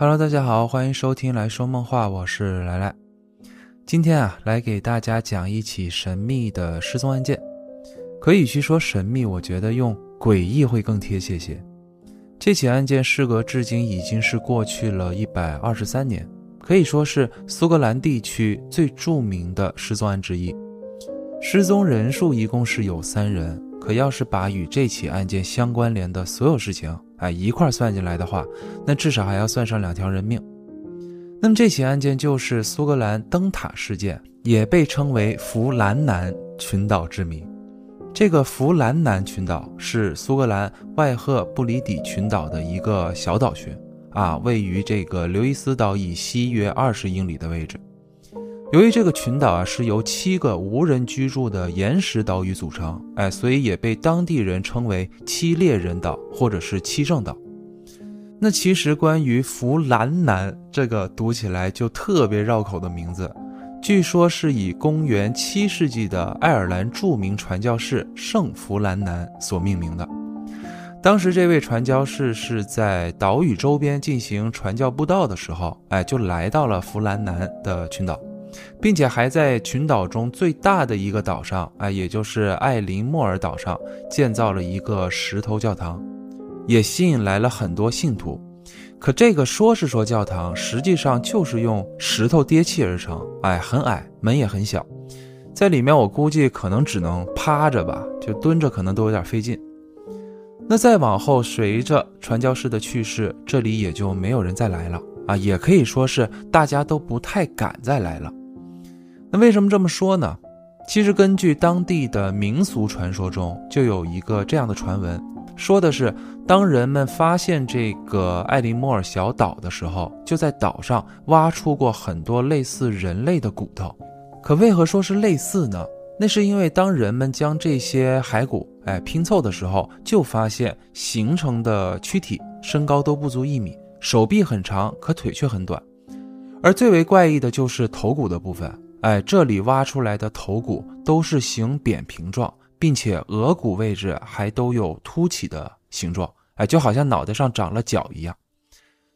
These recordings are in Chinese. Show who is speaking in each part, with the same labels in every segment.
Speaker 1: Hello，大家好，欢迎收听来说梦话，我是来来。今天啊，来给大家讲一起神秘的失踪案件。可以去说神秘，我觉得用诡异会更贴切些。这起案件事隔至今已经是过去了一百二十三年，可以说是苏格兰地区最著名的失踪案之一。失踪人数一共是有三人，可要是把与这起案件相关联的所有事情哎一块算进来的话，那至少还要算上两条人命。那么这起案件就是苏格兰灯塔事件，也被称为弗兰南群岛之谜。这个弗兰南群岛是苏格兰外赫布里底群岛的一个小岛群啊，位于这个刘易斯岛以西约二十英里的位置。由于这个群岛啊是由七个无人居住的岩石岛屿组成，哎，所以也被当地人称为七猎人岛或者是七圣岛。那其实关于弗兰南这个读起来就特别绕口的名字，据说是以公元七世纪的爱尔兰著名传教士圣弗兰南所命名的。当时这位传教士是在岛屿周边进行传教布道的时候，哎，就来到了弗兰南的群岛。并且还在群岛中最大的一个岛上，哎，也就是艾林莫尔岛上建造了一个石头教堂，也吸引来了很多信徒。可这个说是说教堂，实际上就是用石头叠砌而成，哎，很矮，门也很小，在里面我估计可能只能趴着吧，就蹲着可能都有点费劲。那再往后，随着传教士的去世，这里也就没有人再来了啊，也可以说是大家都不太敢再来了。那为什么这么说呢？其实根据当地的民俗传说中，就有一个这样的传闻，说的是当人们发现这个艾林莫尔小岛的时候，就在岛上挖出过很多类似人类的骨头。可为何说是类似呢？那是因为当人们将这些骸骨哎拼凑的时候，就发现形成的躯体身高都不足一米，手臂很长，可腿却很短，而最为怪异的就是头骨的部分。哎，这里挖出来的头骨都是形扁平状，并且额骨位置还都有凸起的形状，哎，就好像脑袋上长了角一样。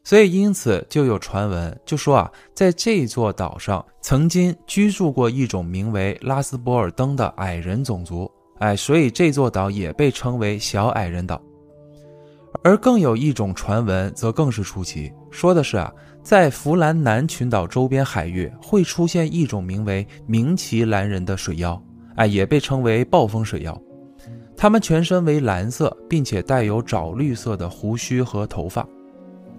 Speaker 1: 所以因此就有传闻，就说啊，在这座岛上曾经居住过一种名为拉斯博尔登的矮人种族，哎，所以这座岛也被称为小矮人岛。而更有一种传闻则更是出奇，说的是啊。在弗兰南群岛周边海域会出现一种名为明奇蓝人的水妖，哎，也被称为暴风水妖。它们全身为蓝色，并且带有枣绿色的胡须和头发。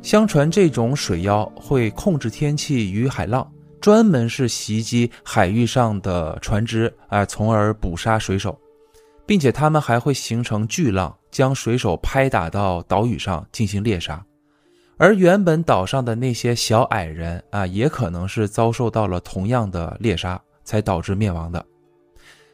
Speaker 1: 相传这种水妖会控制天气与海浪，专门是袭击海域上的船只，哎，从而捕杀水手，并且它们还会形成巨浪，将水手拍打到岛屿上进行猎杀。而原本岛上的那些小矮人啊，也可能是遭受到了同样的猎杀，才导致灭亡的。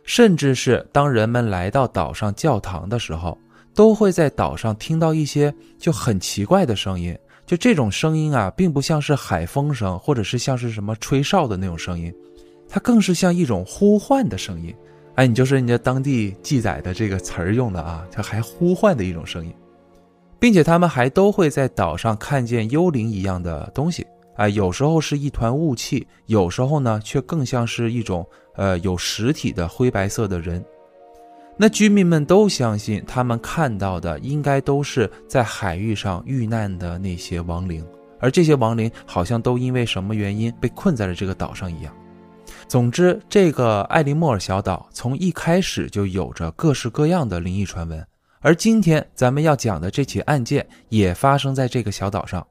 Speaker 1: 甚至是当人们来到岛上教堂的时候，都会在岛上听到一些就很奇怪的声音。就这种声音啊，并不像是海风声，或者是像是什么吹哨的那种声音，它更是像一种呼唤的声音。哎，你就是人家当地记载的这个词儿用的啊，它还呼唤的一种声音。并且他们还都会在岛上看见幽灵一样的东西，哎，有时候是一团雾气，有时候呢却更像是一种呃有实体的灰白色的人。那居民们都相信，他们看到的应该都是在海域上遇难的那些亡灵，而这些亡灵好像都因为什么原因被困在了这个岛上一样。总之，这个艾利莫尔小岛从一开始就有着各式各样的灵异传闻。而今天咱们要讲的这起案件也发生在这个小岛上。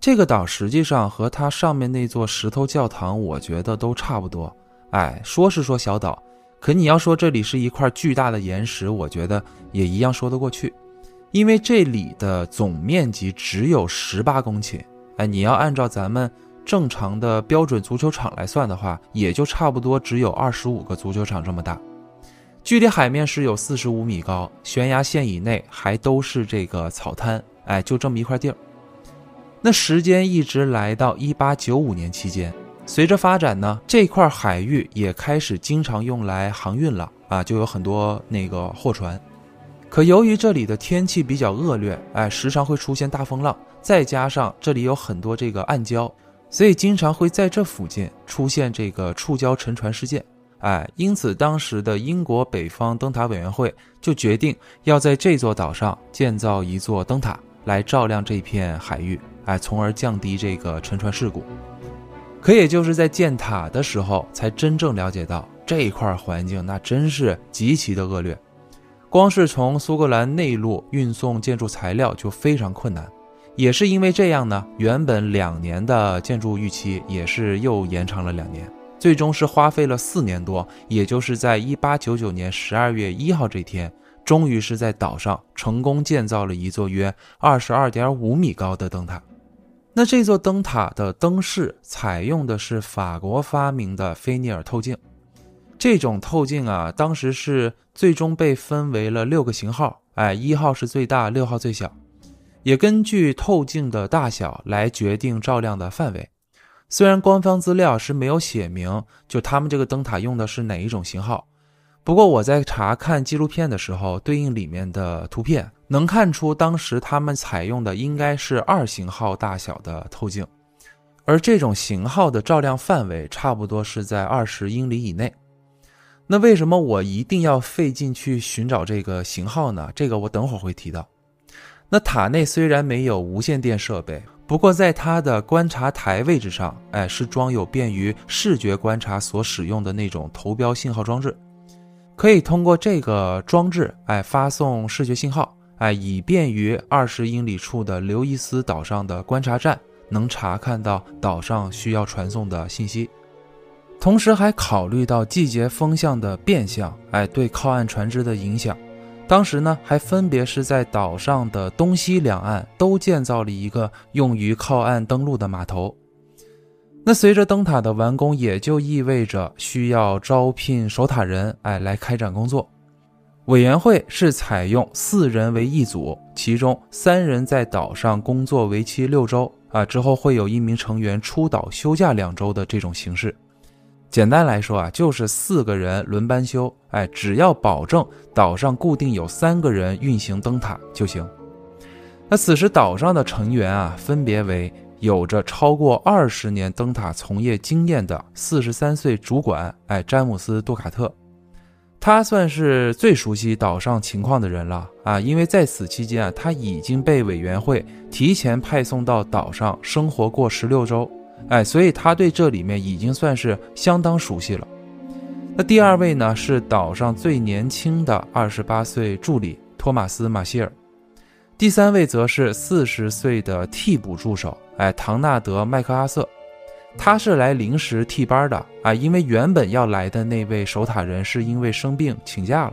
Speaker 1: 这个岛实际上和它上面那座石头教堂，我觉得都差不多。哎，说是说小岛，可你要说这里是一块巨大的岩石，我觉得也一样说得过去。因为这里的总面积只有十八公顷，哎，你要按照咱们正常的标准足球场来算的话，也就差不多只有二十五个足球场这么大。距离海面是有四十五米高，悬崖线以内还都是这个草滩，哎，就这么一块地儿。那时间一直来到一八九五年期间，随着发展呢，这块海域也开始经常用来航运了啊，就有很多那个货船。可由于这里的天气比较恶劣，哎，时常会出现大风浪，再加上这里有很多这个暗礁，所以经常会在这附近出现这个触礁沉船事件。哎，因此当时的英国北方灯塔委员会就决定要在这座岛上建造一座灯塔，来照亮这片海域，哎，从而降低这个沉船事故。可也就是在建塔的时候，才真正了解到这一块环境那真是极其的恶劣，光是从苏格兰内陆运送建筑材料就非常困难。也是因为这样呢，原本两年的建筑预期也是又延长了两年。最终是花费了四年多，也就是在一八九九年十二月一号这天，终于是在岛上成功建造了一座约二十二点五米高的灯塔。那这座灯塔的灯饰采用的是法国发明的菲涅尔透镜，这种透镜啊，当时是最终被分为了六个型号，哎，一号是最大，六号最小，也根据透镜的大小来决定照亮的范围。虽然官方资料是没有写明，就他们这个灯塔用的是哪一种型号，不过我在查看纪录片的时候，对应里面的图片能看出，当时他们采用的应该是二型号大小的透镜，而这种型号的照亮范围差不多是在二十英里以内。那为什么我一定要费劲去寻找这个型号呢？这个我等会儿会提到。那塔内虽然没有无线电设备。不过，在它的观察台位置上，哎，是装有便于视觉观察所使用的那种投标信号装置，可以通过这个装置，哎，发送视觉信号，哎，以便于二十英里处的刘易斯岛上的观察站能查看到岛上需要传送的信息。同时，还考虑到季节风向的变向，哎，对靠岸船只的影响。当时呢，还分别是在岛上的东西两岸都建造了一个用于靠岸登陆的码头。那随着灯塔的完工，也就意味着需要招聘守塔人，哎，来开展工作。委员会是采用四人为一组，其中三人在岛上工作为期六周，啊，之后会有一名成员出岛休假两周的这种形式。简单来说啊，就是四个人轮班休，哎，只要保证岛上固定有三个人运行灯塔就行。那此时岛上的成员啊，分别为有着超过二十年灯塔从业经验的四十三岁主管，哎，詹姆斯·杜卡特，他算是最熟悉岛上情况的人了啊，因为在此期间啊，他已经被委员会提前派送到岛上生活过十六周。哎，所以他对这里面已经算是相当熟悉了。那第二位呢，是岛上最年轻的二十八岁助理托马斯·马歇尔。第三位则是四十岁的替补助手，哎，唐纳德·麦克阿瑟，他是来临时替班的啊，因为原本要来的那位守塔人是因为生病请假了。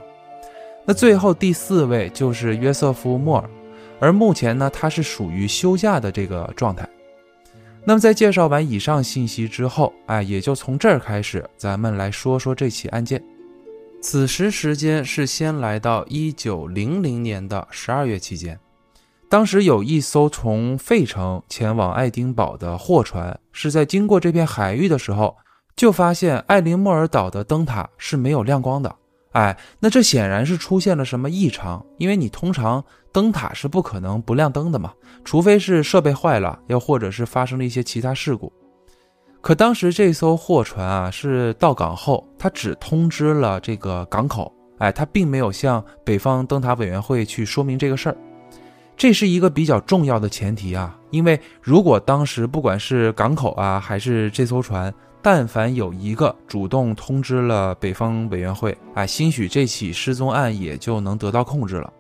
Speaker 1: 那最后第四位就是约瑟夫·莫尔，而目前呢，他是属于休假的这个状态。那么在介绍完以上信息之后，哎，也就从这儿开始，咱们来说说这起案件。此时时间是先来到一九零零年的十二月期间，当时有一艘从费城前往爱丁堡的货船，是在经过这片海域的时候，就发现艾琳莫尔岛的灯塔是没有亮光的。哎，那这显然是出现了什么异常，因为你通常灯塔是不可能不亮灯的嘛，除非是设备坏了，又或者是发生了一些其他事故。可当时这艘货船啊是到港后，他只通知了这个港口，哎，他并没有向北方灯塔委员会去说明这个事儿，这是一个比较重要的前提啊，因为如果当时不管是港口啊，还是这艘船。但凡有一个主动通知了北方委员会，啊，兴许这起失踪案也就能得到控制了。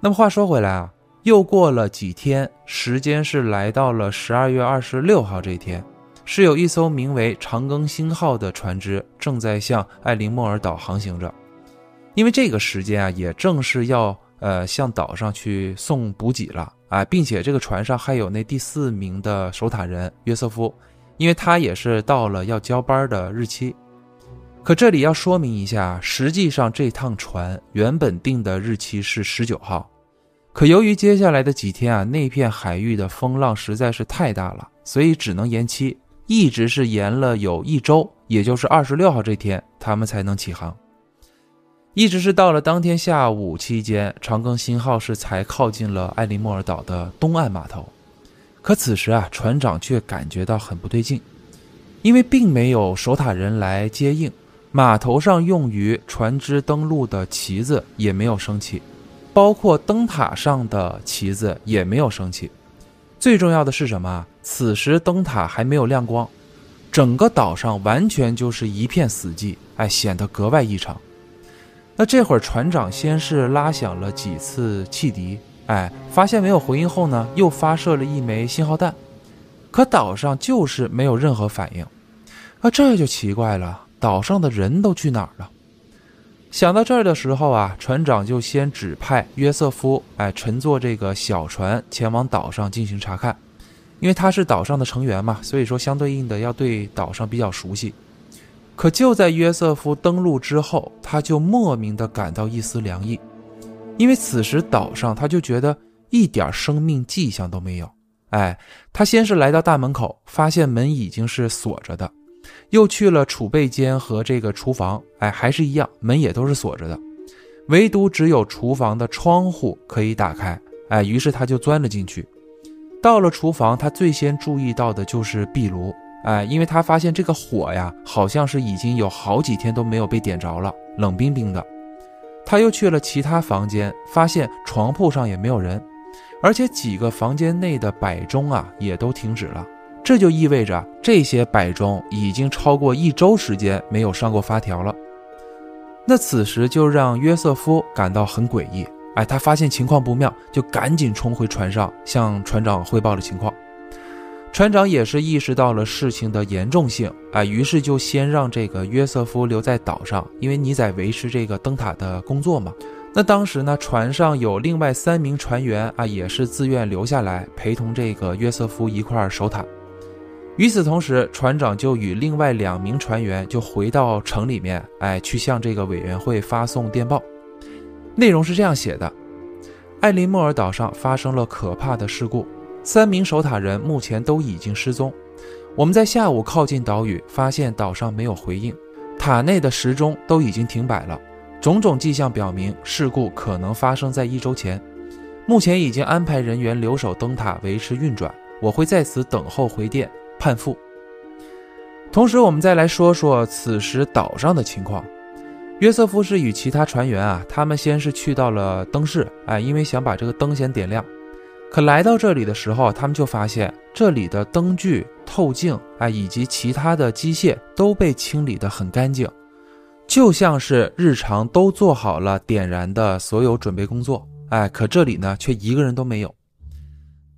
Speaker 1: 那么话说回来啊，又过了几天，时间是来到了十二月二十六号这一天，是有一艘名为“长庚星号”的船只正在向艾琳莫尔岛航行着。因为这个时间啊，也正是要呃向岛上去送补给了啊，并且这个船上还有那第四名的守塔人约瑟夫。因为他也是到了要交班的日期，可这里要说明一下，实际上这趟船原本定的日期是十九号，可由于接下来的几天啊，那片海域的风浪实在是太大了，所以只能延期，一直是延了有一周，也就是二十六号这天，他们才能起航。一直是到了当天下午期间，长庚新号是才靠近了艾利莫尔岛的东岸码头。可此时啊，船长却感觉到很不对劲，因为并没有守塔人来接应，码头上用于船只登陆的旗子也没有升起，包括灯塔上的旗子也没有升起。最重要的是什么？此时灯塔还没有亮光，整个岛上完全就是一片死寂，哎，显得格外异常。那这会儿船长先是拉响了几次汽笛。哎，发现没有回应后呢，又发射了一枚信号弹，可岛上就是没有任何反应，啊，这就奇怪了，岛上的人都去哪儿了？想到这儿的时候啊，船长就先指派约瑟夫，哎，乘坐这个小船前往岛上进行查看，因为他是岛上的成员嘛，所以说相对应的要对岛上比较熟悉。可就在约瑟夫登陆之后，他就莫名的感到一丝凉意。因为此时岛上，他就觉得一点生命迹象都没有。哎，他先是来到大门口，发现门已经是锁着的，又去了储备间和这个厨房，哎，还是一样，门也都是锁着的，唯独只有厨房的窗户可以打开。哎，于是他就钻了进去。到了厨房，他最先注意到的就是壁炉。哎，因为他发现这个火呀，好像是已经有好几天都没有被点着了，冷冰冰的。他又去了其他房间，发现床铺上也没有人，而且几个房间内的摆钟啊也都停止了。这就意味着这些摆钟已经超过一周时间没有上过发条了。那此时就让约瑟夫感到很诡异。哎，他发现情况不妙，就赶紧冲回船上向船长汇报了情况。船长也是意识到了事情的严重性啊，于是就先让这个约瑟夫留在岛上，因为你在维持这个灯塔的工作嘛。那当时呢，船上有另外三名船员啊，也是自愿留下来陪同这个约瑟夫一块儿守塔。与此同时，船长就与另外两名船员就回到城里面，哎，去向这个委员会发送电报。内容是这样写的：艾琳莫尔岛上发生了可怕的事故。三名守塔人目前都已经失踪。我们在下午靠近岛屿，发现岛上没有回应，塔内的时钟都已经停摆了。种种迹象表明，事故可能发生在一周前。目前已经安排人员留守灯塔，维持运转。我会在此等候回电，判复。同时，我们再来说说此时岛上的情况。约瑟夫是与其他船员啊，他们先是去到了灯室，哎，因为想把这个灯先点亮。可来到这里的时候，他们就发现这里的灯具、透镜啊，以及其他的机械都被清理得很干净，就像是日常都做好了点燃的所有准备工作。哎，可这里呢，却一个人都没有。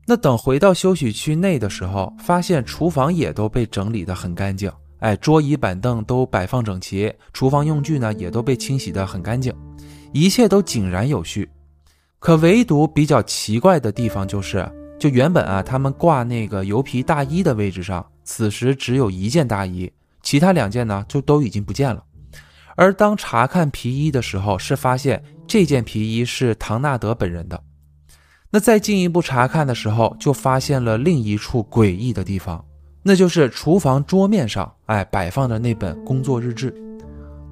Speaker 1: 那等回到休息区内的时候，发现厨房也都被整理得很干净。哎，桌椅板凳都摆放整齐，厨房用具呢也都被清洗得很干净，一切都井然有序。可唯独比较奇怪的地方就是，就原本啊，他们挂那个油皮大衣的位置上，此时只有一件大衣，其他两件呢就都已经不见了。而当查看皮衣的时候，是发现这件皮衣是唐纳德本人的。那再进一步查看的时候，就发现了另一处诡异的地方，那就是厨房桌面上，哎，摆放着那本工作日志。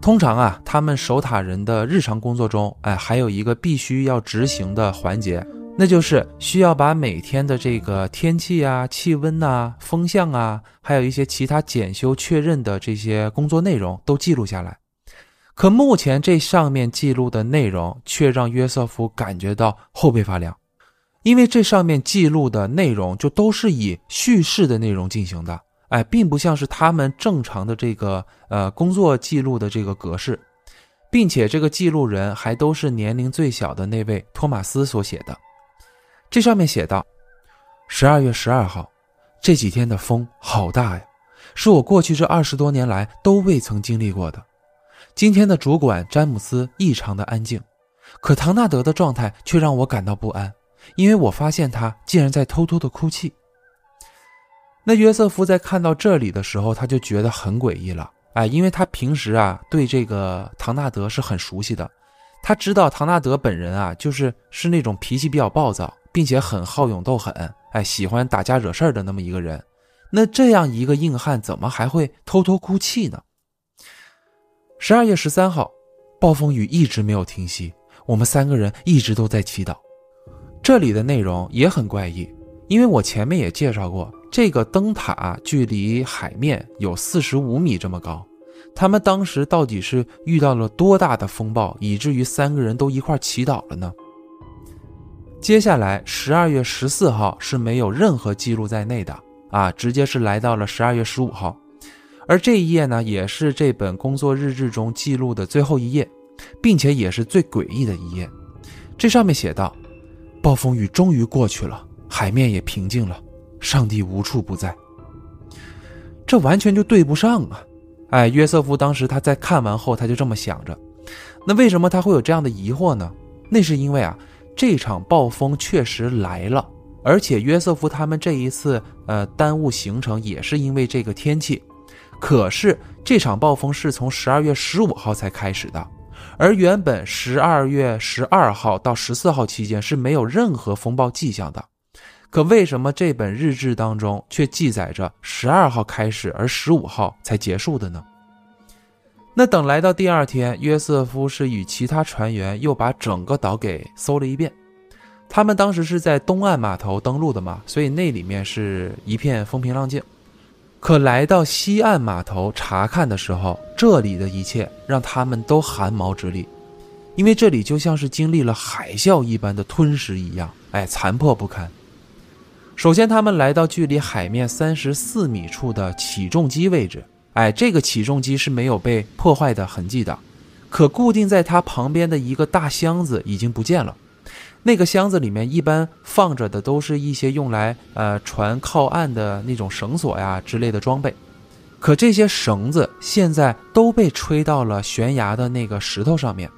Speaker 1: 通常啊，他们守塔人的日常工作中，哎，还有一个必须要执行的环节，那就是需要把每天的这个天气啊、气温呐、风向啊，还有一些其他检修确认的这些工作内容都记录下来。可目前这上面记录的内容却让约瑟夫感觉到后背发凉，因为这上面记录的内容就都是以叙事的内容进行的。哎，并不像是他们正常的这个呃工作记录的这个格式，并且这个记录人还都是年龄最小的那位托马斯所写的。这上面写道：十二月十二号，这几天的风好大呀，是我过去这二十多年来都未曾经历过的。今天的主管詹姆斯异常的安静，可唐纳德的状态却让我感到不安，因为我发现他竟然在偷偷的哭泣。那约瑟夫在看到这里的时候，他就觉得很诡异了，哎，因为他平时啊对这个唐纳德是很熟悉的，他知道唐纳德本人啊就是是那种脾气比较暴躁，并且很好勇斗狠，哎，喜欢打架惹事儿的那么一个人。那这样一个硬汉，怎么还会偷偷哭泣呢？十二月十三号，暴风雨一直没有停息，我们三个人一直都在祈祷。这里的内容也很怪异，因为我前面也介绍过，这个灯塔距离海面有四十五米这么高。他们当时到底是遇到了多大的风暴，以至于三个人都一块祈祷了呢？接下来十二月十四号是没有任何记录在内的啊，直接是来到了十二月十五号，而这一页呢，也是这本工作日志中记录的最后一页，并且也是最诡异的一页。这上面写道：“暴风雨终于过去了，海面也平静了，上帝无处不在。”这完全就对不上啊！哎，约瑟夫当时他在看完后，他就这么想着。那为什么他会有这样的疑惑呢？那是因为啊，这场暴风确实来了，而且约瑟夫他们这一次呃耽误行程也是因为这个天气。可是这场暴风是从十二月十五号才开始的，而原本十二月十二号到十四号期间是没有任何风暴迹象的。可为什么这本日志当中却记载着十二号开始，而十五号才结束的呢？那等来到第二天，约瑟夫是与其他船员又把整个岛给搜了一遍。他们当时是在东岸码头登陆的嘛，所以那里面是一片风平浪静。可来到西岸码头查看的时候，这里的一切让他们都汗毛直立，因为这里就像是经历了海啸一般的吞噬一样，哎，残破不堪。首先，他们来到距离海面三十四米处的起重机位置。哎，这个起重机是没有被破坏的痕迹的，可固定在它旁边的一个大箱子已经不见了。那个箱子里面一般放着的都是一些用来呃船靠岸的那种绳索呀之类的装备，可这些绳子现在都被吹到了悬崖的那个石头上面。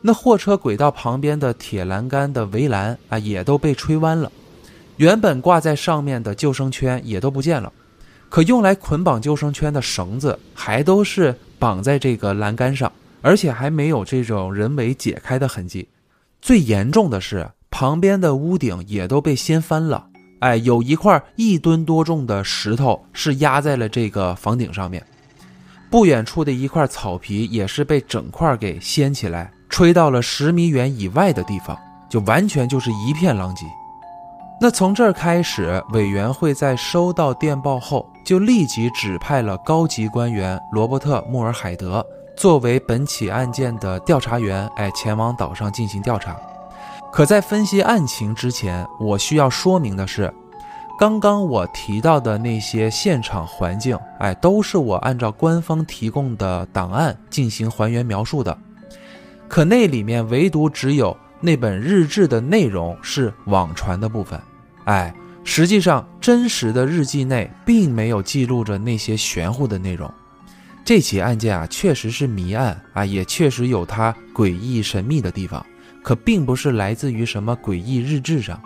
Speaker 1: 那货车轨道旁边的铁栏杆的围栏啊，也都被吹弯了。原本挂在上面的救生圈也都不见了，可用来捆绑救生圈的绳子还都是绑在这个栏杆上，而且还没有这种人为解开的痕迹。最严重的是，旁边的屋顶也都被掀翻了。哎，有一块一吨多重的石头是压在了这个房顶上面。不远处的一块草皮也是被整块给掀起来，吹到了十米远以外的地方，就完全就是一片狼藉。那从这儿开始，委员会在收到电报后，就立即指派了高级官员罗伯特·穆尔海德作为本起案件的调查员，哎，前往岛上进行调查。可在分析案情之前，我需要说明的是，刚刚我提到的那些现场环境，哎，都是我按照官方提供的档案进行还原描述的。可那里面唯独只有。那本日志的内容是网传的部分，哎，实际上真实的日记内并没有记录着那些玄乎的内容。这起案件啊，确实是谜案啊，也确实有它诡异神秘的地方，可并不是来自于什么诡异日志上。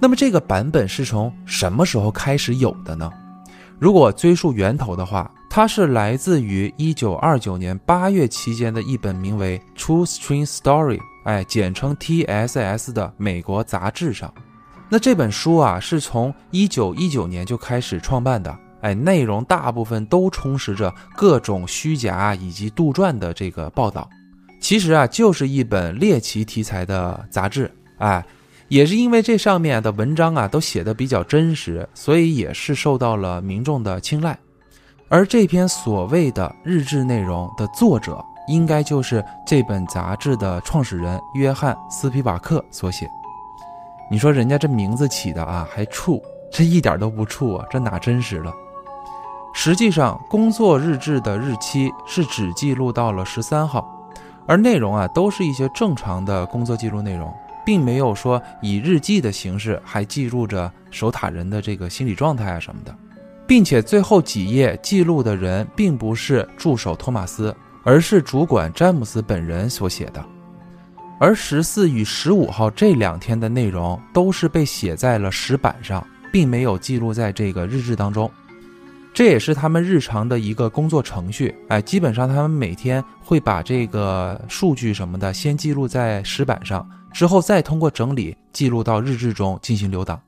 Speaker 1: 那么这个版本是从什么时候开始有的呢？如果追溯源头的话，它是来自于一九二九年八月期间的一本名为《True String Story》。哎，简称 TSS 的美国杂志上，那这本书啊是从一九一九年就开始创办的。哎，内容大部分都充实着各种虚假以及杜撰的这个报道。其实啊，就是一本猎奇题材的杂志。哎，也是因为这上面的文章啊都写的比较真实，所以也是受到了民众的青睐。而这篇所谓的日志内容的作者。应该就是这本杂志的创始人约翰斯皮瓦克所写。你说人家这名字起的啊，还处，这一点都不处啊，这哪真实了？实际上，工作日志的日期是只记录到了十三号，而内容啊，都是一些正常的工作记录内容，并没有说以日记的形式还记录着守塔人的这个心理状态啊什么的，并且最后几页记录的人并不是助手托马斯。而是主管詹姆斯本人所写的，而十四与十五号这两天的内容都是被写在了石板上，并没有记录在这个日志当中。这也是他们日常的一个工作程序。哎，基本上他们每天会把这个数据什么的先记录在石板上，之后再通过整理记录到日志中进行留档。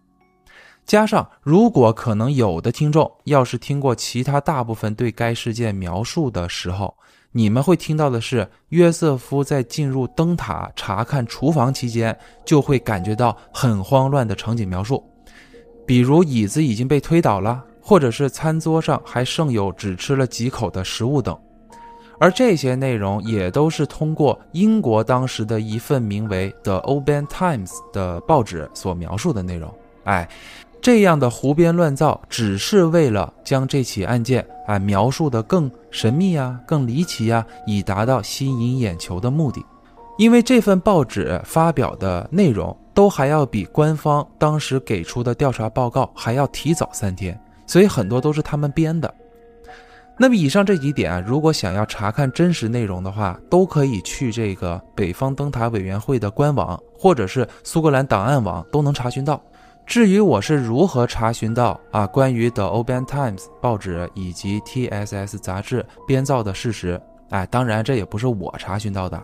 Speaker 1: 加上，如果可能有的听众要是听过其他大部分对该事件描述的时候。你们会听到的是约瑟夫在进入灯塔查看厨房期间，就会感觉到很慌乱的场景描述，比如椅子已经被推倒了，或者是餐桌上还剩有只吃了几口的食物等。而这些内容也都是通过英国当时的一份名为《The Old Ben Times》的报纸所描述的内容。哎。这样的胡编乱造，只是为了将这起案件啊描述的更神秘啊、更离奇啊，以达到吸引眼球的目的。因为这份报纸发表的内容都还要比官方当时给出的调查报告还要提早三天，所以很多都是他们编的。那么以上这几点啊，如果想要查看真实内容的话，都可以去这个北方灯塔委员会的官网，或者是苏格兰档案网都能查询到。至于我是如何查询到啊关于 The Open Times 报纸以及 TSS 杂志编造的事实，哎，当然这也不是我查询到的，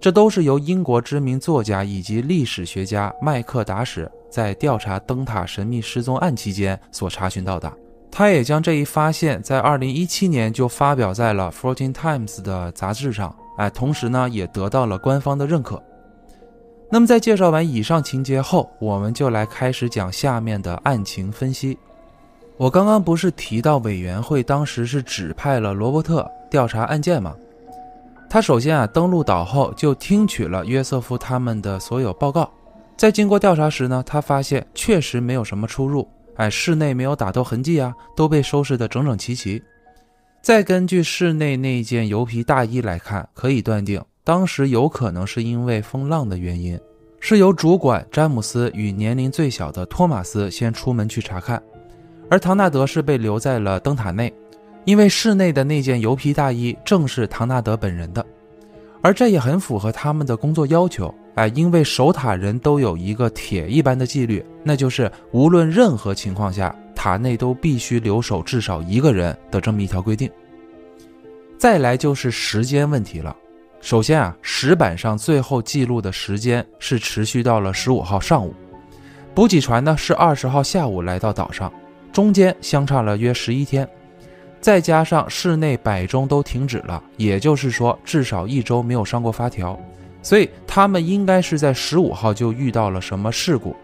Speaker 1: 这都是由英国知名作家以及历史学家麦克达史在调查灯塔神秘失踪案期间所查询到的。他也将这一发现，在2017年就发表在了 Fourteen Times 的杂志上，哎，同时呢也得到了官方的认可。那么，在介绍完以上情节后，我们就来开始讲下面的案情分析。我刚刚不是提到委员会当时是指派了罗伯特调查案件吗？他首先啊登陆岛后就听取了约瑟夫他们的所有报告，在经过调查时呢，他发现确实没有什么出入，哎，室内没有打斗痕迹啊，都被收拾得整整齐齐。再根据室内那件油皮大衣来看，可以断定。当时有可能是因为风浪的原因，是由主管詹姆斯与年龄最小的托马斯先出门去查看，而唐纳德是被留在了灯塔内，因为室内的那件油皮大衣正是唐纳德本人的，而这也很符合他们的工作要求。哎，因为守塔人都有一个铁一般的纪律，那就是无论任何情况下，塔内都必须留守至少一个人的这么一条规定。再来就是时间问题了。首先啊，石板上最后记录的时间是持续到了十五号上午，补给船呢是二十号下午来到岛上，中间相差了约十一天，再加上室内摆钟都停止了，也就是说至少一周没有上过发条，所以他们应该是在十五号就遇到了什么事故。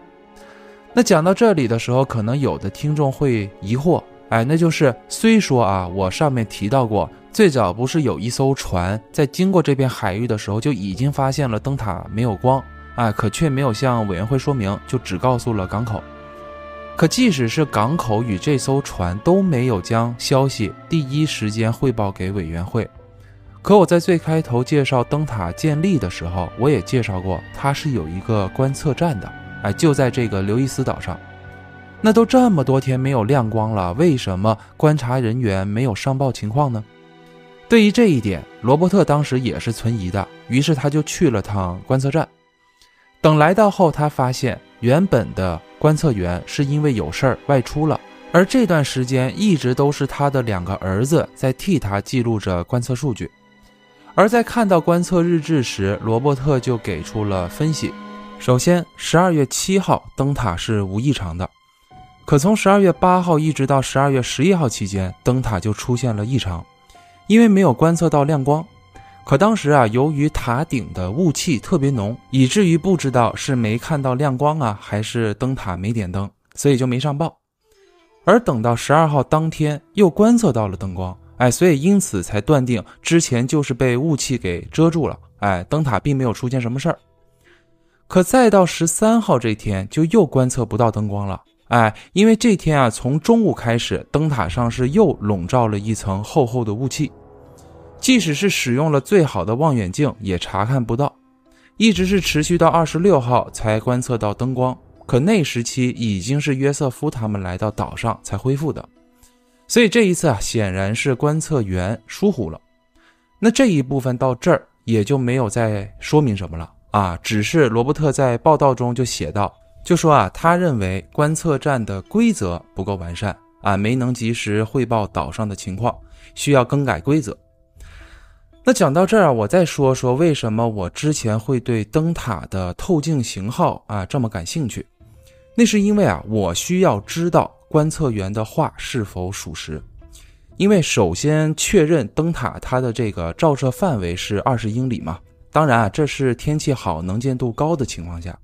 Speaker 1: 那讲到这里的时候，可能有的听众会疑惑，哎，那就是虽说啊，我上面提到过。最早不是有一艘船在经过这片海域的时候就已经发现了灯塔没有光，啊，可却没有向委员会说明，就只告诉了港口。可即使是港口与这艘船都没有将消息第一时间汇报给委员会。可我在最开头介绍灯塔建立的时候，我也介绍过，它是有一个观测站的，哎，就在这个刘易斯岛上。那都这么多天没有亮光了，为什么观察人员没有上报情况呢？对于这一点，罗伯特当时也是存疑的，于是他就去了趟观测站。等来到后，他发现原本的观测员是因为有事儿外出了，而这段时间一直都是他的两个儿子在替他记录着观测数据。而在看到观测日志时，罗伯特就给出了分析：首先，十二月七号灯塔是无异常的，可从十二月八号一直到十二月十一号期间，灯塔就出现了异常。因为没有观测到亮光，可当时啊，由于塔顶的雾气特别浓，以至于不知道是没看到亮光啊，还是灯塔没点灯，所以就没上报。而等到十二号当天，又观测到了灯光，哎，所以因此才断定之前就是被雾气给遮住了，哎，灯塔并没有出现什么事儿。可再到十三号这天，就又观测不到灯光了。哎，因为这天啊，从中午开始，灯塔上是又笼罩了一层厚厚的雾气，即使是使用了最好的望远镜，也查看不到。一直是持续到二十六号才观测到灯光，可那时期已经是约瑟夫他们来到岛上才恢复的，所以这一次啊，显然是观测员疏忽了。那这一部分到这儿也就没有再说明什么了啊，只是罗伯特在报道中就写道。就说啊，他认为观测站的规则不够完善啊，没能及时汇报岛上的情况，需要更改规则。那讲到这儿啊，我再说说为什么我之前会对灯塔的透镜型号啊这么感兴趣。那是因为啊，我需要知道观测员的话是否属实。因为首先确认灯塔它的这个照射范围是二十英里嘛，当然啊，这是天气好、能见度高的情况下。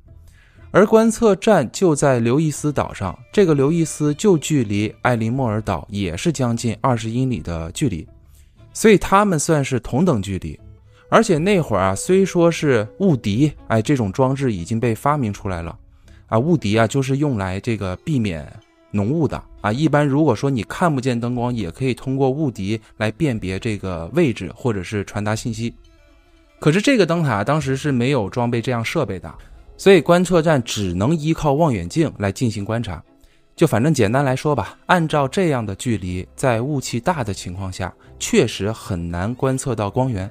Speaker 1: 而观测站就在刘易斯岛上，这个刘易斯就距离艾林莫尔岛也是将近二十英里的距离，所以他们算是同等距离。而且那会儿啊，虽说是雾笛，哎，这种装置已经被发明出来了，啊，雾笛啊就是用来这个避免浓雾的。啊，一般如果说你看不见灯光，也可以通过雾笛来辨别这个位置或者是传达信息。可是这个灯塔当时是没有装备这样设备的，所以观测站只能依靠望远镜来进行观察。就反正简单来说吧，按照这样的距离，在雾气大的情况下，确实很难观测到光源。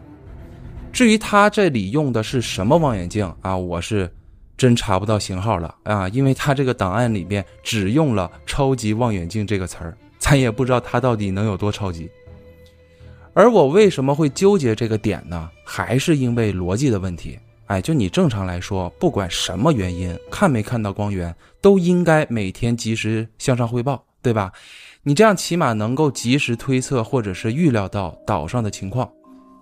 Speaker 1: 至于他这里用的是什么望远镜啊，我是。真查不到型号了啊，因为他这个档案里面只用了“超级望远镜”这个词儿，咱也不知道它到底能有多超级。而我为什么会纠结这个点呢？还是因为逻辑的问题。哎，就你正常来说，不管什么原因，看没看到光源，都应该每天及时向上汇报，对吧？你这样起码能够及时推测或者是预料到岛上的情况。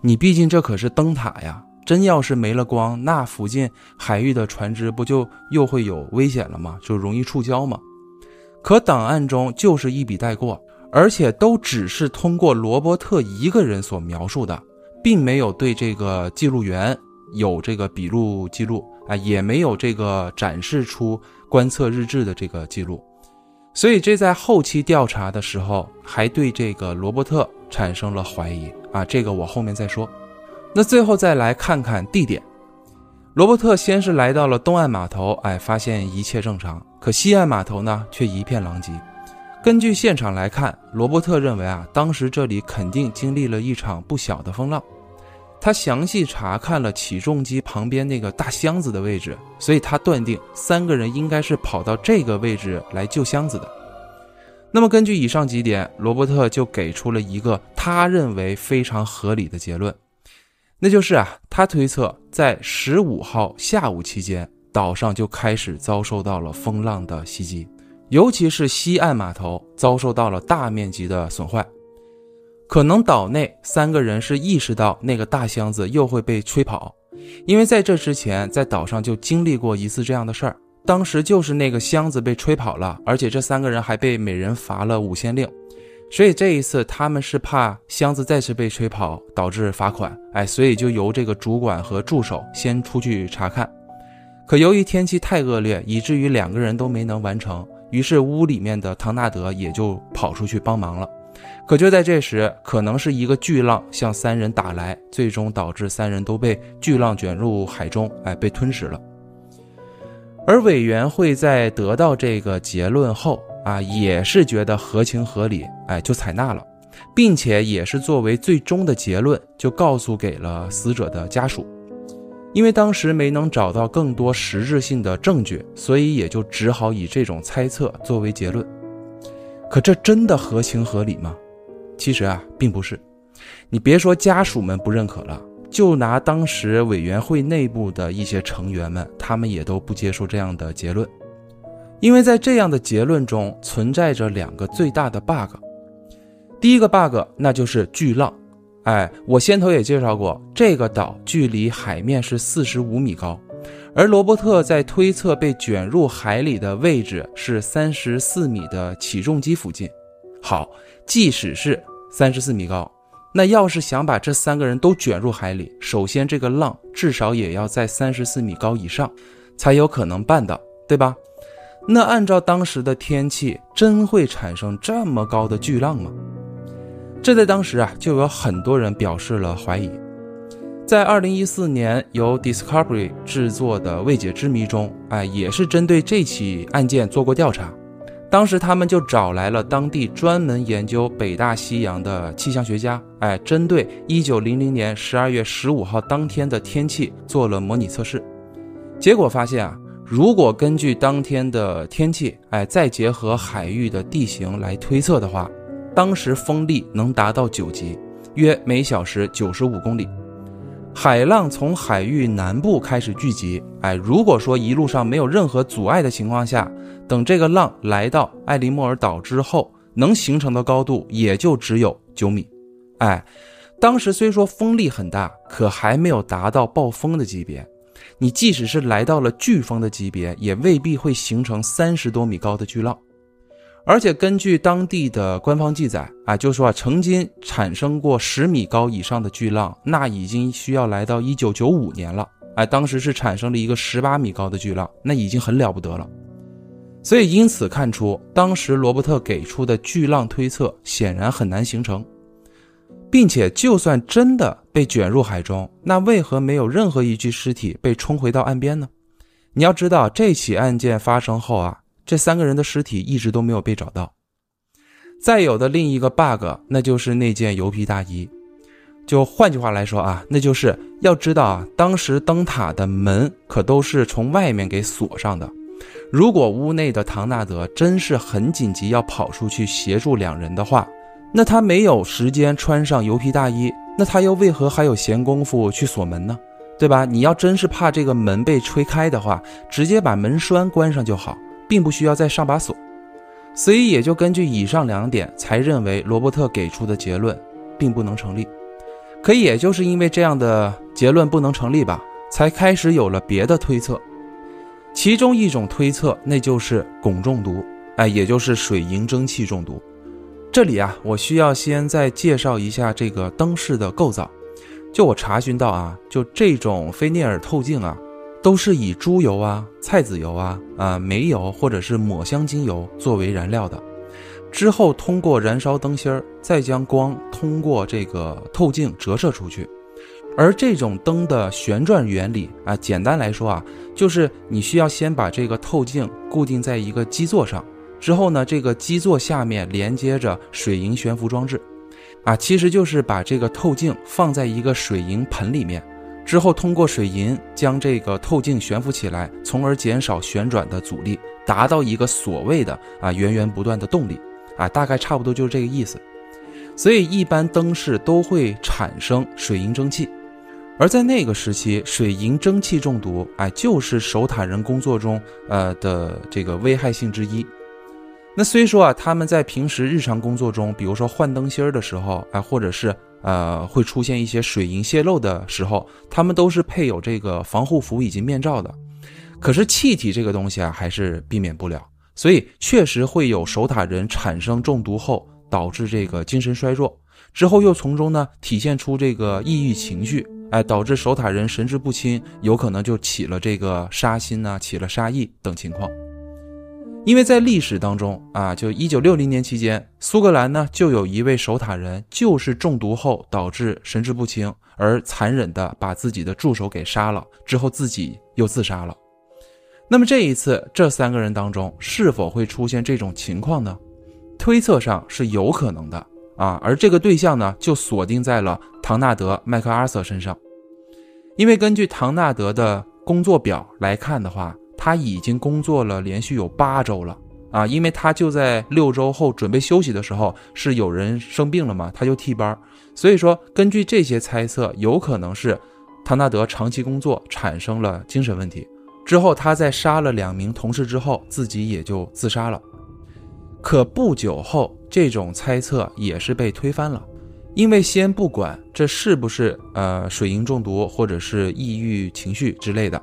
Speaker 1: 你毕竟这可是灯塔呀。真要是没了光，那附近海域的船只不就又会有危险了吗？就容易触礁吗？可档案中就是一笔带过，而且都只是通过罗伯特一个人所描述的，并没有对这个记录员有这个笔录记录，啊，也没有这个展示出观测日志的这个记录，所以这在后期调查的时候，还对这个罗伯特产生了怀疑啊，这个我后面再说。那最后再来看看地点，罗伯特先是来到了东岸码头，哎，发现一切正常。可西岸码头呢，却一片狼藉。根据现场来看，罗伯特认为啊，当时这里肯定经历了一场不小的风浪。他详细查看了起重机旁边那个大箱子的位置，所以他断定三个人应该是跑到这个位置来救箱子的。那么根据以上几点，罗伯特就给出了一个他认为非常合理的结论。那就是啊，他推测在十五号下午期间，岛上就开始遭受到了风浪的袭击，尤其是西岸码头遭受到了大面积的损坏。可能岛内三个人是意识到那个大箱子又会被吹跑，因为在这之前，在岛上就经历过一次这样的事儿，当时就是那个箱子被吹跑了，而且这三个人还被每人罚了五先令。所以这一次他们是怕箱子再次被吹跑导致罚款，哎，所以就由这个主管和助手先出去查看。可由于天气太恶劣，以至于两个人都没能完成，于是屋里面的唐纳德也就跑出去帮忙了。可就在这时，可能是一个巨浪向三人打来，最终导致三人都被巨浪卷入海中，哎，被吞噬了。而委员会在得到这个结论后。啊，也是觉得合情合理，哎，就采纳了，并且也是作为最终的结论，就告诉给了死者的家属。因为当时没能找到更多实质性的证据，所以也就只好以这种猜测作为结论。可这真的合情合理吗？其实啊，并不是。你别说家属们不认可了，就拿当时委员会内部的一些成员们，他们也都不接受这样的结论。因为在这样的结论中存在着两个最大的 bug，第一个 bug 那就是巨浪，哎，我先头也介绍过，这个岛距离海面是四十五米高，而罗伯特在推测被卷入海里的位置是三十四米的起重机附近。好，即使是三十四米高，那要是想把这三个人都卷入海里，首先这个浪至少也要在三十四米高以上，才有可能办到，对吧？那按照当时的天气，真会产生这么高的巨浪吗？这在当时啊，就有很多人表示了怀疑。在二零一四年由 Discovery 制作的《未解之谜》中，哎，也是针对这起案件做过调查。当时他们就找来了当地专门研究北大西洋的气象学家，哎，针对一九零零年十二月十五号当天的天气做了模拟测试，结果发现啊。如果根据当天的天气，哎，再结合海域的地形来推测的话，当时风力能达到九级，约每小时九十五公里。海浪从海域南部开始聚集，哎，如果说一路上没有任何阻碍的情况下，等这个浪来到艾利莫尔岛之后，能形成的高度也就只有九米。哎，当时虽说风力很大，可还没有达到暴风的级别。你即使是来到了飓风的级别，也未必会形成三十多米高的巨浪。而且根据当地的官方记载啊，就说啊，曾经产生过十米高以上的巨浪，那已经需要来到一九九五年了。哎，当时是产生了一个十八米高的巨浪，那已经很了不得了。所以因此看出，当时罗伯特给出的巨浪推测显然很难形成。并且，就算真的被卷入海中，那为何没有任何一具尸体被冲回到岸边呢？你要知道，这起案件发生后啊，这三个人的尸体一直都没有被找到。再有的另一个 bug，那就是那件油皮大衣。就换句话来说啊，那就是要知道啊，当时灯塔的门可都是从外面给锁上的。如果屋内的唐纳德真是很紧急要跑出去协助两人的话，那他没有时间穿上油皮大衣，那他又为何还有闲工夫去锁门呢？对吧？你要真是怕这个门被吹开的话，直接把门栓关上就好，并不需要再上把锁。所以也就根据以上两点，才认为罗伯特给出的结论并不能成立。可也就是因为这样的结论不能成立吧，才开始有了别的推测。其中一种推测，那就是汞中毒，哎，也就是水银蒸汽中毒。这里啊，我需要先再介绍一下这个灯饰的构造。就我查询到啊，就这种菲涅尔透镜啊，都是以猪油啊、菜籽油啊、啊煤油或者是抹香精油作为燃料的，之后通过燃烧灯芯儿，再将光通过这个透镜折射出去。而这种灯的旋转原理啊，简单来说啊，就是你需要先把这个透镜固定在一个基座上。之后呢，这个基座下面连接着水银悬浮装置，啊，其实就是把这个透镜放在一个水银盆里面，之后通过水银将这个透镜悬浮起来，从而减少旋转的阻力，达到一个所谓的啊源源不断的动力，啊，大概差不多就是这个意思。所以一般灯饰都会产生水银蒸汽，而在那个时期，水银蒸汽中毒，哎，就是守塔人工作中呃的这个危害性之一。那虽说啊，他们在平时日常工作中，比如说换灯芯儿的时候，哎，或者是呃会出现一些水银泄漏的时候，他们都是配有这个防护服以及面罩的。可是气体这个东西啊，还是避免不了，所以确实会有守塔人产生中毒后导致这个精神衰弱，之后又从中呢体现出这个抑郁情绪，哎，导致守塔人神志不清，有可能就起了这个杀心呐，起了杀意等情况。因为在历史当中啊，就一九六零年期间，苏格兰呢就有一位守塔人，就是中毒后导致神志不清，而残忍的把自己的助手给杀了，之后自己又自杀了。那么这一次，这三个人当中是否会出现这种情况呢？推测上是有可能的啊，而这个对象呢就锁定在了唐纳德·麦克阿瑟身上，因为根据唐纳德的工作表来看的话。他已经工作了连续有八周了啊，因为他就在六周后准备休息的时候，是有人生病了嘛，他就替班。所以说，根据这些猜测，有可能是唐纳德长期工作产生了精神问题，之后他在杀了两名同事之后，自己也就自杀了。可不久后，这种猜测也是被推翻了，因为先不管这是不是呃水银中毒或者是抑郁情绪之类的。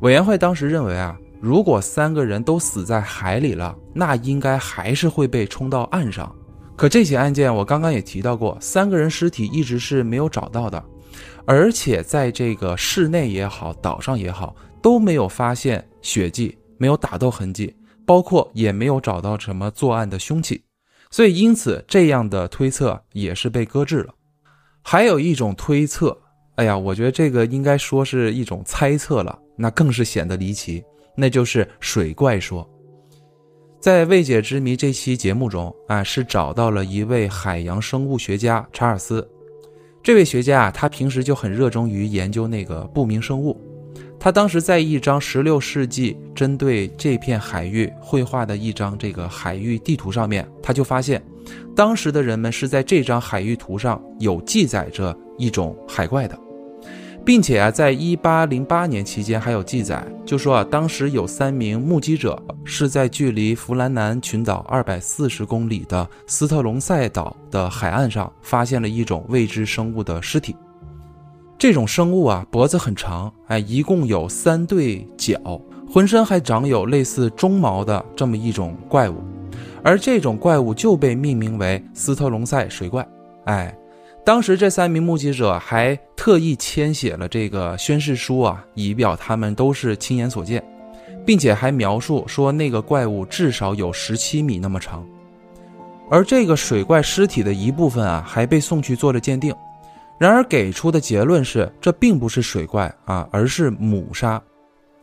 Speaker 1: 委员会当时认为啊，如果三个人都死在海里了，那应该还是会被冲到岸上。可这起案件我刚刚也提到过，三个人尸体一直是没有找到的，而且在这个室内也好，岛上也好，都没有发现血迹，没有打斗痕迹，包括也没有找到什么作案的凶器，所以因此这样的推测也是被搁置了。还有一种推测。哎呀，我觉得这个应该说是一种猜测了，那更是显得离奇，那就是水怪说。在未解之谜这期节目中啊，是找到了一位海洋生物学家查尔斯。这位学家啊，他平时就很热衷于研究那个不明生物。他当时在一张16世纪针对这片海域绘画的一张这个海域地图上面，他就发现，当时的人们是在这张海域图上有记载着一种海怪的。并且啊，在一八零八年期间还有记载，就说啊，当时有三名目击者是在距离弗兰南群岛二百四十公里的斯特隆塞岛的海岸上发现了一种未知生物的尸体。这种生物啊，脖子很长，哎，一共有三对脚，浑身还长有类似鬃毛的这么一种怪物，而这种怪物就被命名为斯特隆塞水怪，哎。当时这三名目击者还特意签写了这个宣誓书啊，以表他们都是亲眼所见，并且还描述说那个怪物至少有十七米那么长。而这个水怪尸体的一部分啊，还被送去做了鉴定，然而给出的结论是这并不是水怪啊，而是母鲨。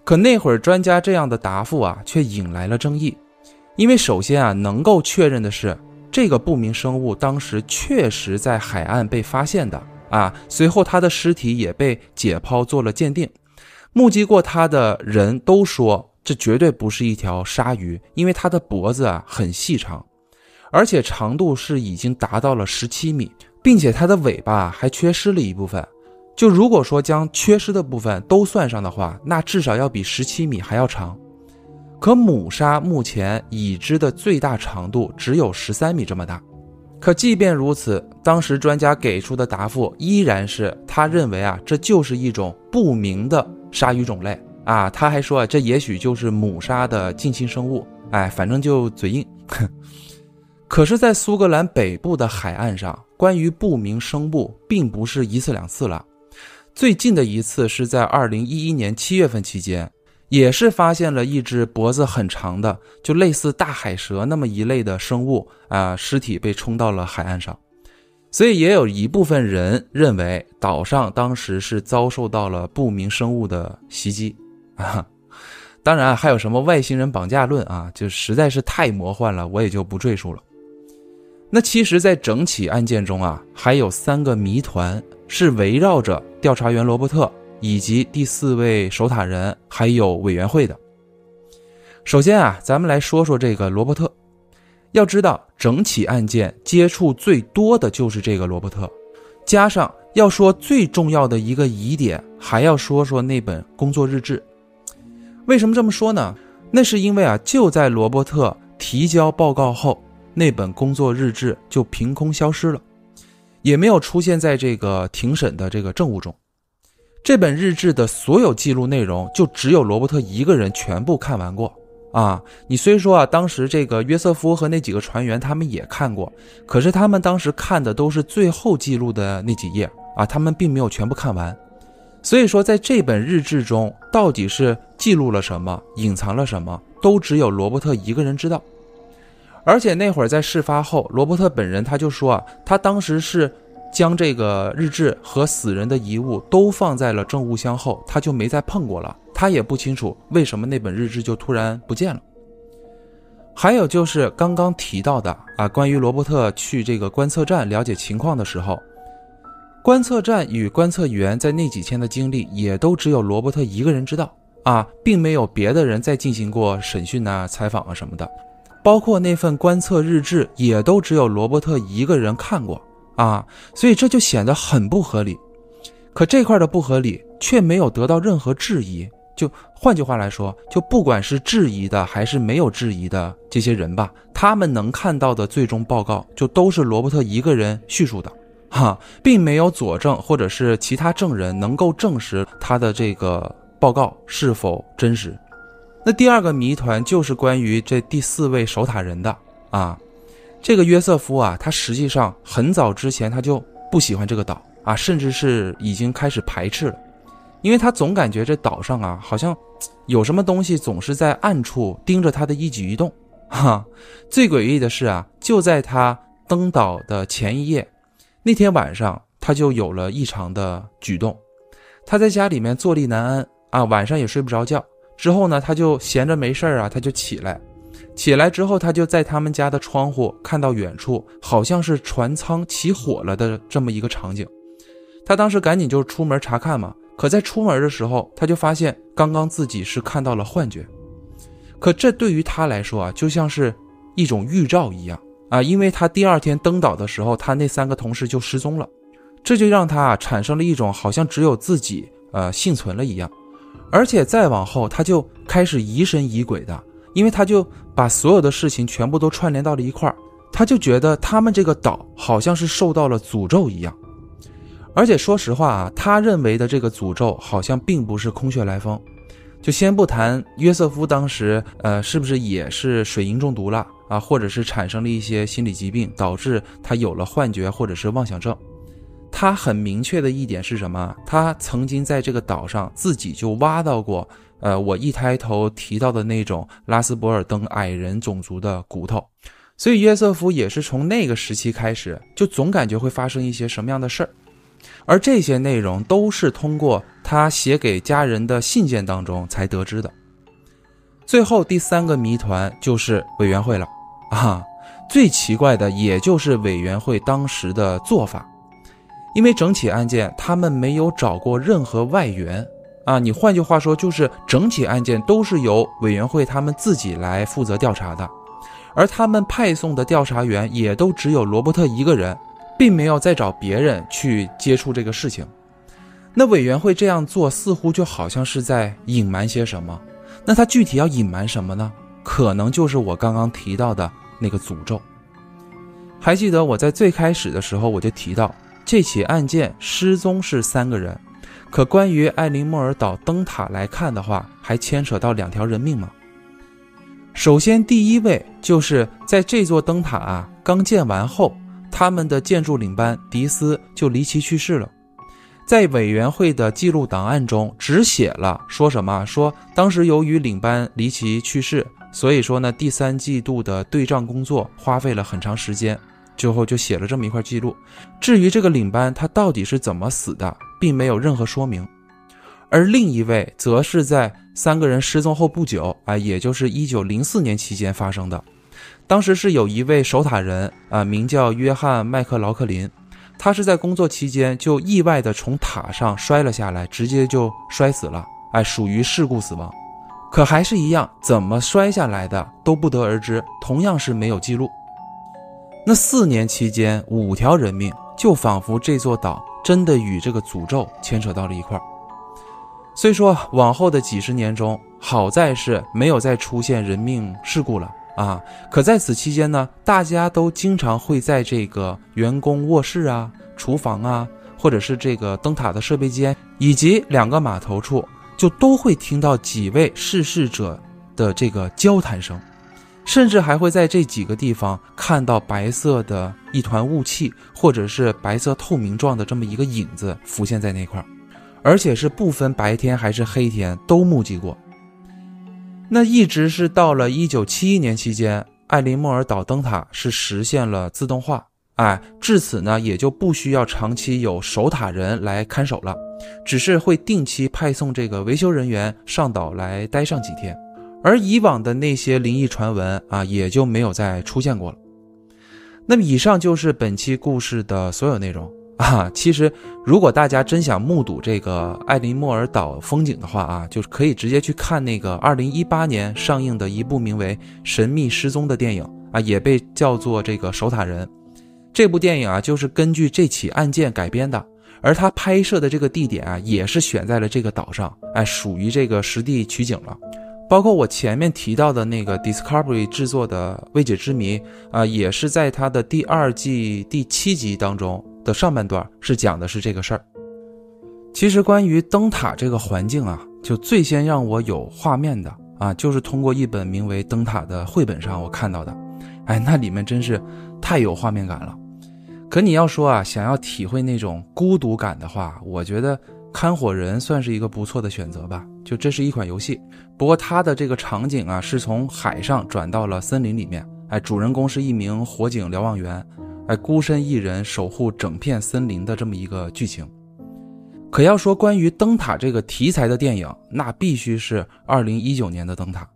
Speaker 1: 可那会儿专家这样的答复啊，却引来了争议，因为首先啊，能够确认的是。这个不明生物当时确实在海岸被发现的。啊，随后他的尸体也被解剖做了鉴定，目击过他的人都说这绝对不是一条鲨鱼，因为它的脖子啊很细长，而且长度是已经达到了十七米，并且它的尾巴还缺失了一部分。就如果说将缺失的部分都算上的话，那至少要比十七米还要长。可母鲨目前已知的最大长度只有十三米这么大，可即便如此，当时专家给出的答复依然是他认为啊，这就是一种不明的鲨鱼种类啊。他还说啊，这也许就是母鲨的近亲生物。哎，反正就嘴硬。可是，在苏格兰北部的海岸上，关于不明生物并不是一次两次了，最近的一次是在二零一一年七月份期间。也是发现了一只脖子很长的，就类似大海蛇那么一类的生物啊，尸体被冲到了海岸上，所以也有一部分人认为岛上当时是遭受到了不明生物的袭击啊。当然还有什么外星人绑架论啊，就实在是太魔幻了，我也就不赘述了。那其实，在整起案件中啊，还有三个谜团是围绕着调查员罗伯特。以及第四位守塔人，还有委员会的。首先啊，咱们来说说这个罗伯特。要知道，整起案件接触最多的就是这个罗伯特，加上要说最重要的一个疑点，还要说说那本工作日志。为什么这么说呢？那是因为啊，就在罗伯特提交报告后，那本工作日志就凭空消失了，也没有出现在这个庭审的这个证物中。这本日志的所有记录内容，就只有罗伯特一个人全部看完过啊！你虽说啊，当时这个约瑟夫和那几个船员他们也看过，可是他们当时看的都是最后记录的那几页啊，他们并没有全部看完。所以说，在这本日志中，到底是记录了什么，隐藏了什么，都只有罗伯特一个人知道。而且那会儿在事发后，罗伯特本人他就说啊，他当时是。将这个日志和死人的遗物都放在了证物箱后，他就没再碰过了。他也不清楚为什么那本日志就突然不见了。还有就是刚刚提到的啊，关于罗伯特去这个观测站了解情况的时候，观测站与观测员在那几天的经历也都只有罗伯特一个人知道啊，并没有别的人在进行过审讯啊、采访啊什么的，包括那份观测日志也都只有罗伯特一个人看过。啊，所以这就显得很不合理。可这块的不合理却没有得到任何质疑。就换句话来说，就不管是质疑的还是没有质疑的这些人吧，他们能看到的最终报告就都是罗伯特一个人叙述的，哈，并没有佐证或者是其他证人能够证实他的这个报告是否真实。那第二个谜团就是关于这第四位守塔人的啊。这个约瑟夫啊，他实际上很早之前他就不喜欢这个岛啊，甚至是已经开始排斥了，因为他总感觉这岛上啊，好像有什么东西总是在暗处盯着他的一举一动。哈，最诡异的是啊，就在他登岛的前一夜，那天晚上他就有了异常的举动。他在家里面坐立难安啊，晚上也睡不着觉。之后呢，他就闲着没事啊，他就起来。起来之后，他就在他们家的窗户看到远处好像是船舱起火了的这么一个场景。他当时赶紧就出门查看嘛。可在出门的时候，他就发现刚刚自己是看到了幻觉。可这对于他来说啊，就像是一种预兆一样啊，因为他第二天登岛的时候，他那三个同事就失踪了。这就让他啊产生了一种好像只有自己呃幸存了一样，而且再往后他就开始疑神疑鬼的，因为他就把所有的事情全部都串联到了一块儿，他就觉得他们这个岛好像是受到了诅咒一样。而且说实话啊，他认为的这个诅咒好像并不是空穴来风。就先不谈约瑟夫当时，呃，是不是也是水银中毒了啊，或者是产生了一些心理疾病，导致他有了幻觉或者是妄想症。他很明确的一点是什么？他曾经在这个岛上自己就挖到过，呃，我一开头提到的那种拉斯伯尔登矮人种族的骨头。所以约瑟夫也是从那个时期开始，就总感觉会发生一些什么样的事儿。而这些内容都是通过他写给家人的信件当中才得知的。最后第三个谜团就是委员会了啊！最奇怪的也就是委员会当时的做法，因为整起案件他们没有找过任何外援啊，你换句话说就是整起案件都是由委员会他们自己来负责调查的，而他们派送的调查员也都只有罗伯特一个人。并没有再找别人去接触这个事情，那委员会这样做似乎就好像是在隐瞒些什么。那他具体要隐瞒什么呢？可能就是我刚刚提到的那个诅咒。还记得我在最开始的时候我就提到，这起案件失踪是三个人，可关于艾琳莫尔岛灯塔来看的话，还牵扯到两条人命吗？首先，第一位就是在这座灯塔啊刚建完后。他们的建筑领班迪斯就离奇去世了，在委员会的记录档案中只写了说什么说当时由于领班离奇去世，所以说呢第三季度的对账工作花费了很长时间，最后就写了这么一块记录。至于这个领班他到底是怎么死的，并没有任何说明。而另一位则是在三个人失踪后不久啊，也就是一九零四年期间发生的。当时是有一位守塔人啊，名叫约翰·麦克劳克林，他是在工作期间就意外的从塔上摔了下来，直接就摔死了，哎，属于事故死亡。可还是一样，怎么摔下来的都不得而知，同样是没有记录。那四年期间，五条人命，就仿佛这座岛真的与这个诅咒牵扯到了一块儿。虽说往后的几十年中，好在是没有再出现人命事故了。啊！可在此期间呢，大家都经常会在这个员工卧室啊、厨房啊，或者是这个灯塔的设备间，以及两个码头处，就都会听到几位逝世者的这个交谈声，甚至还会在这几个地方看到白色的一团雾气，或者是白色透明状的这么一个影子浮现在那块儿，而且是不分白天还是黑天都目击过。那一直是到了一九七一年期间，艾琳莫尔岛灯塔是实现了自动化，哎，至此呢也就不需要长期有守塔人来看守了，只是会定期派送这个维修人员上岛来待上几天，而以往的那些灵异传闻啊也就没有再出现过了。那么以上就是本期故事的所有内容。啊，其实如果大家真想目睹这个艾琳莫尔岛风景的话啊，就是可以直接去看那个二零一八年上映的一部名为《神秘失踪》的电影啊，也被叫做这个守塔人。这部电影啊，就是根据这起案件改编的，而它拍摄的这个地点啊，也是选在了这个岛上，哎，属于这个实地取景了。包括我前面提到的那个 Discovery 制作的《未解之谜》啊，也是在它的第二季第七集当中。的上半段是讲的是这个事儿。其实关于灯塔这个环境啊，就最先让我有画面的啊，就是通过一本名为《灯塔》的绘本上我看到的。哎，那里面真是太有画面感了。可你要说啊，想要体会那种孤独感的话，我觉得看火人算是一个不错的选择吧。就这是一款游戏，不过它的这个场景啊，是从海上转到了森林里面。哎，主人公是一名火警瞭望员。哎，孤身一人守护整片森林的这么一个剧情，可要说关于灯塔这个题材的电影，那必须是二零一九年的灯塔。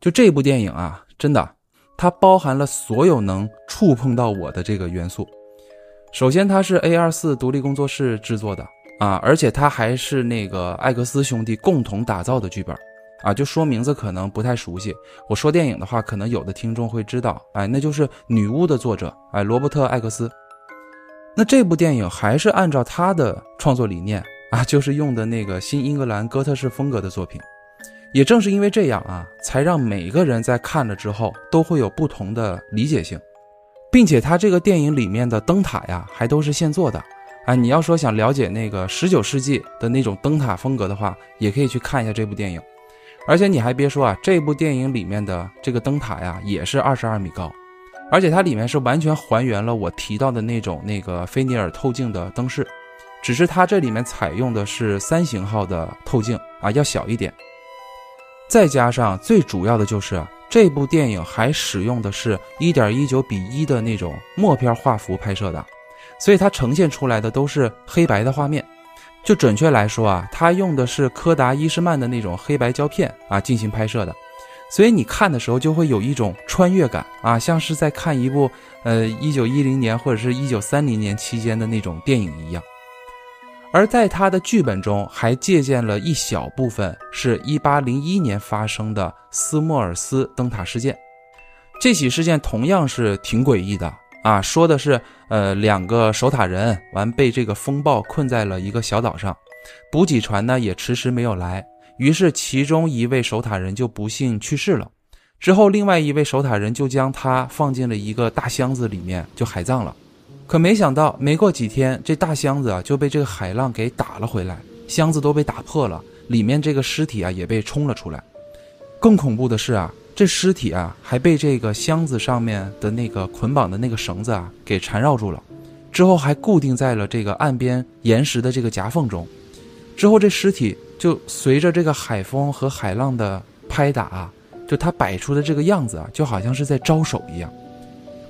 Speaker 1: 就这部电影啊，真的，它包含了所有能触碰到我的这个元素。首先，它是 A 二四独立工作室制作的啊，而且它还是那个艾格斯兄弟共同打造的剧本。啊，就说名字可能不太熟悉。我说电影的话，可能有的听众会知道，哎，那就是《女巫》的作者，哎，罗伯特·艾克斯。那这部电影还是按照他的创作理念啊，就是用的那个新英格兰哥特式风格的作品。也正是因为这样啊，才让每个人在看了之后都会有不同的理解性，并且他这个电影里面的灯塔呀，还都是现做的。啊，你要说想了解那个十九世纪的那种灯塔风格的话，也可以去看一下这部电影。而且你还别说啊，这部电影里面的这个灯塔呀，也是二十二米高，而且它里面是完全还原了我提到的那种那个菲涅尔透镜的灯饰，只是它这里面采用的是三型号的透镜啊，要小一点。再加上最主要的就是这部电影还使用的是一点一九比一的那种默片画幅拍摄的。所以它呈现出来的都是黑白的画面，就准确来说啊，它用的是柯达伊士曼的那种黑白胶片啊进行拍摄的，所以你看的时候就会有一种穿越感啊，像是在看一部呃一九一零年或者是一九三零年期间的那种电影一样。而在他的剧本中还借鉴了一小部分是一八零一年发生的斯莫尔斯灯塔事件，这起事件同样是挺诡异的。啊，说的是，呃，两个守塔人完被这个风暴困在了一个小岛上，补给船呢也迟迟没有来，于是其中一位守塔人就不幸去世了。之后，另外一位守塔人就将他放进了一个大箱子里面，就海葬了。可没想到，没过几天，这大箱子啊就被这个海浪给打了回来，箱子都被打破了，里面这个尸体啊也被冲了出来。更恐怖的是啊。这尸体啊，还被这个箱子上面的那个捆绑的那个绳子啊给缠绕住了，之后还固定在了这个岸边岩石的这个夹缝中。之后这尸体就随着这个海风和海浪的拍打啊，就它摆出的这个样子啊，就好像是在招手一样。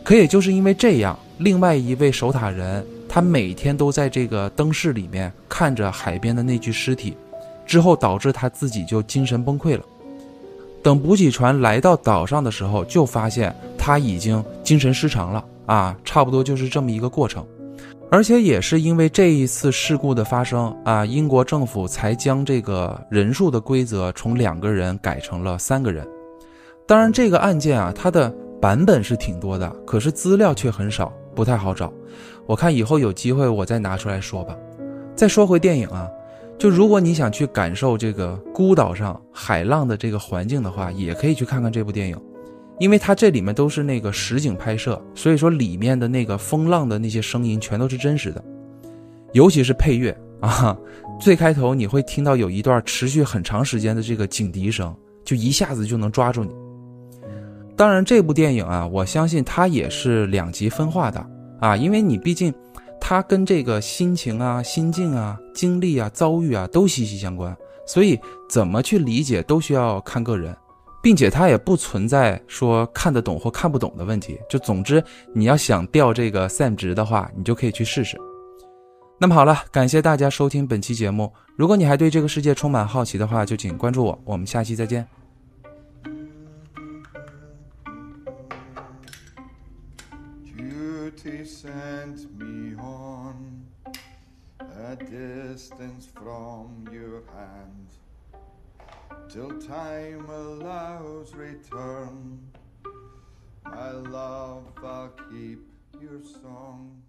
Speaker 1: 可也就是因为这样，另外一位守塔人他每天都在这个灯室里面看着海边的那具尸体，之后导致他自己就精神崩溃了。等补给船来到岛上的时候，就发现他已经精神失常了啊，差不多就是这么一个过程。而且也是因为这一次事故的发生啊，英国政府才将这个人数的规则从两个人改成了三个人。当然，这个案件啊，它的版本是挺多的，可是资料却很少，不太好找。我看以后有机会我再拿出来说吧。再说回电影啊。就如果你想去感受这个孤岛上海浪的这个环境的话，也可以去看看这部电影，因为它这里面都是那个实景拍摄，所以说里面的那个风浪的那些声音全都是真实的，尤其是配乐啊，最开头你会听到有一段持续很长时间的这个警笛声，就一下子就能抓住你。当然，这部电影啊，我相信它也是两极分化的啊，因为你毕竟。它跟这个心情啊、心境啊、经历啊、遭遇啊都息息相关，所以怎么去理解都需要看个人，并且它也不存在说看得懂或看不懂的问题。就总之，你要想调这个 SAM 值的话，你就可以去试试。那么好了，感谢大家收听本期节目。如果你还对这个世界充满好奇的话，就请关注我。我们下期再见。A distance from your hand till time allows return. My love, I'll keep your song.